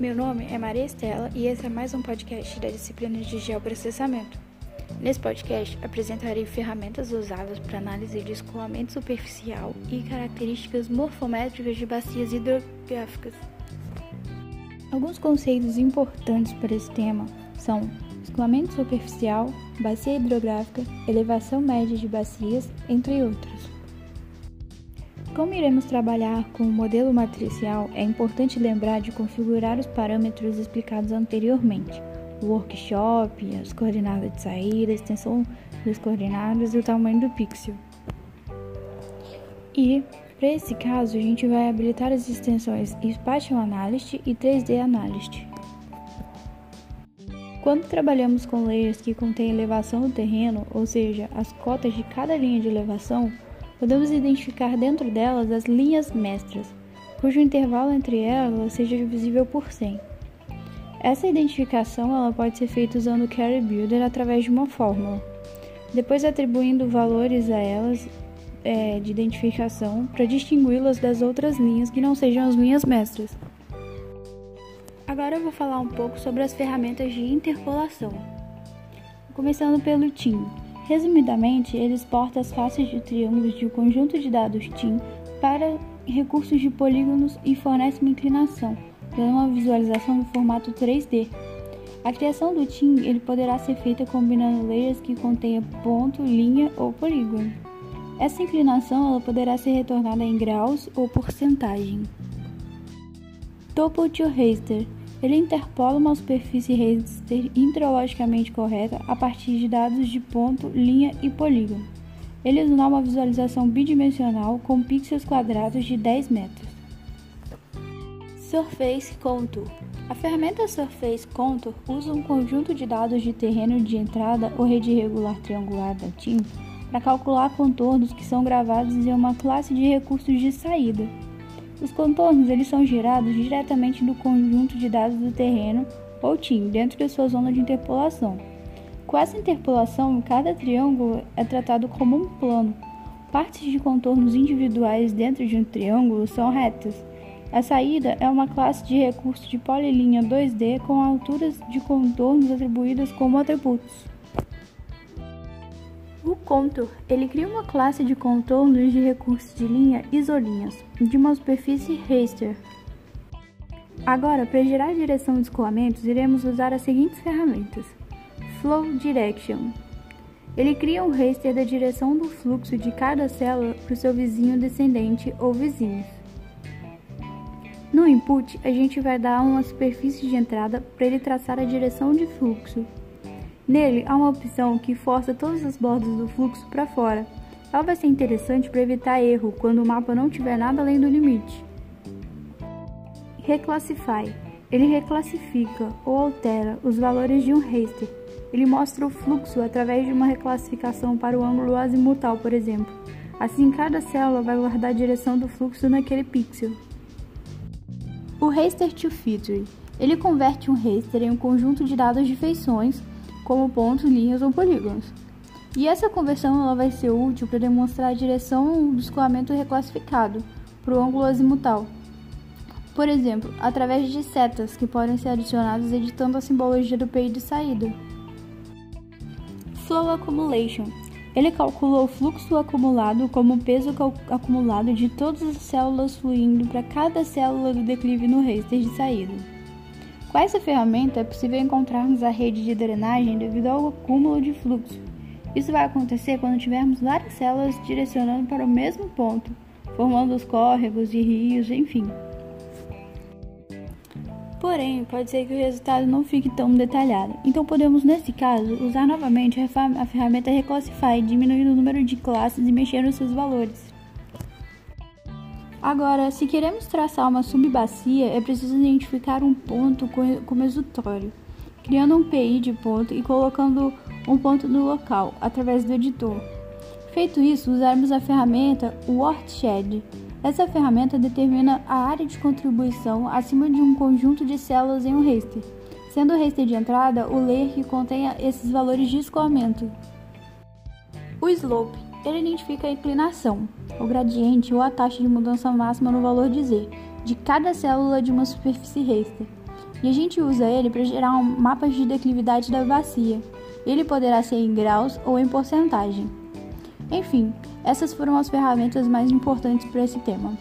Meu nome é Maria Estela e esse é mais um podcast da disciplina de geoprocessamento. Nesse podcast, apresentarei ferramentas usadas para análise de escoamento superficial e características morfométricas de bacias hidrográficas. Alguns conceitos importantes para esse tema são escoamento superficial, bacia hidrográfica, elevação média de bacias, entre outros. Como iremos trabalhar com o modelo matricial, é importante lembrar de configurar os parâmetros explicados anteriormente, o workshop, as coordenadas de saída, a extensão das coordenadas e o tamanho do pixel. E, para esse caso, a gente vai habilitar as extensões Spatial Analyst e 3D Analyst. Quando trabalhamos com layers que contêm elevação do terreno, ou seja, as cotas de cada linha de elevação, podemos identificar dentro delas as linhas mestras, cujo intervalo entre elas seja divisível por 100. Essa identificação ela pode ser feita usando o Carry Builder através de uma fórmula, depois atribuindo valores a elas é, de identificação para distingui-las das outras linhas que não sejam as linhas mestras. Agora eu vou falar um pouco sobre as ferramentas de interpolação. Começando pelo TIM, Resumidamente, ele exporta as faces de triângulos de um conjunto de dados TIM para recursos de polígonos e fornece uma inclinação, dando uma visualização no formato 3D. A criação do TIM ele poderá ser feita combinando layers que contenham ponto, linha ou polígono. Essa inclinação ela poderá ser retornada em graus ou porcentagem. Topo to raster ele interpola uma superfície raster intrologicamente correta a partir de dados de ponto, linha e polígono. Ele dá uma visualização bidimensional com pixels quadrados de 10 metros. Surface Contour A ferramenta Surface Contour usa um conjunto de dados de terreno de entrada ou rede irregular triangular da TIM para calcular contornos que são gravados em uma classe de recursos de saída. Os contornos eles são gerados diretamente do conjunto de dados do terreno ou TIM dentro de sua zona de interpolação. Com essa interpolação, cada triângulo é tratado como um plano. Partes de contornos individuais dentro de um triângulo são retas. A saída é uma classe de recurso de polilinha 2D com alturas de contornos atribuídas como atributos. O contour, ele cria uma classe de contornos de recursos de linha isolinhas, de uma superfície raster. Agora, para gerar a direção de escoamentos, iremos usar as seguintes ferramentas. Flow Direction. Ele cria um raster da direção do fluxo de cada célula para o seu vizinho descendente ou vizinhos. No input, a gente vai dar uma superfície de entrada para ele traçar a direção de fluxo. Nele há uma opção que força todas as bordas do fluxo para fora. Ela vai ser interessante para evitar erro quando o mapa não tiver nada além do limite. Reclassify. Ele reclassifica ou altera os valores de um raster. Ele mostra o fluxo através de uma reclassificação para o ângulo azimutal, por exemplo. Assim, cada célula vai guardar a direção do fluxo naquele pixel. O raster to feature. Ele converte um raster em um conjunto de dados de feições como pontos, linhas ou polígonos. E essa conversão ela vai ser útil para demonstrar a direção do escoamento reclassificado para o ângulo azimutal. Por exemplo, através de setas que podem ser adicionadas editando a simbologia do PI de saída. Flow Accumulation. Ele calcula o fluxo acumulado como o peso acumulado de todas as células fluindo para cada célula do declive no raster de saída. Com essa ferramenta é possível encontrarmos a rede de drenagem devido ao acúmulo de fluxo. Isso vai acontecer quando tivermos várias células direcionando para o mesmo ponto, formando os córregos e rios, enfim. Porém, pode ser que o resultado não fique tão detalhado, então podemos, nesse caso, usar novamente a ferramenta Reclassify, diminuindo o número de classes e mexendo seus valores. Agora, se queremos traçar uma subbacia, é preciso identificar um ponto como exutório, criando um PI de ponto e colocando um ponto no local, através do editor. Feito isso, usarmos a ferramenta Wordshed. Essa ferramenta determina a área de contribuição acima de um conjunto de células em um raster, sendo o raster de entrada o layer que contém esses valores de escoamento. O slope ele identifica a inclinação, o gradiente ou a taxa de mudança máxima no valor de Z de cada célula de uma superfície raster. E a gente usa ele para gerar um mapa de declividade da bacia. Ele poderá ser em graus ou em porcentagem. Enfim, essas foram as ferramentas mais importantes para esse tema.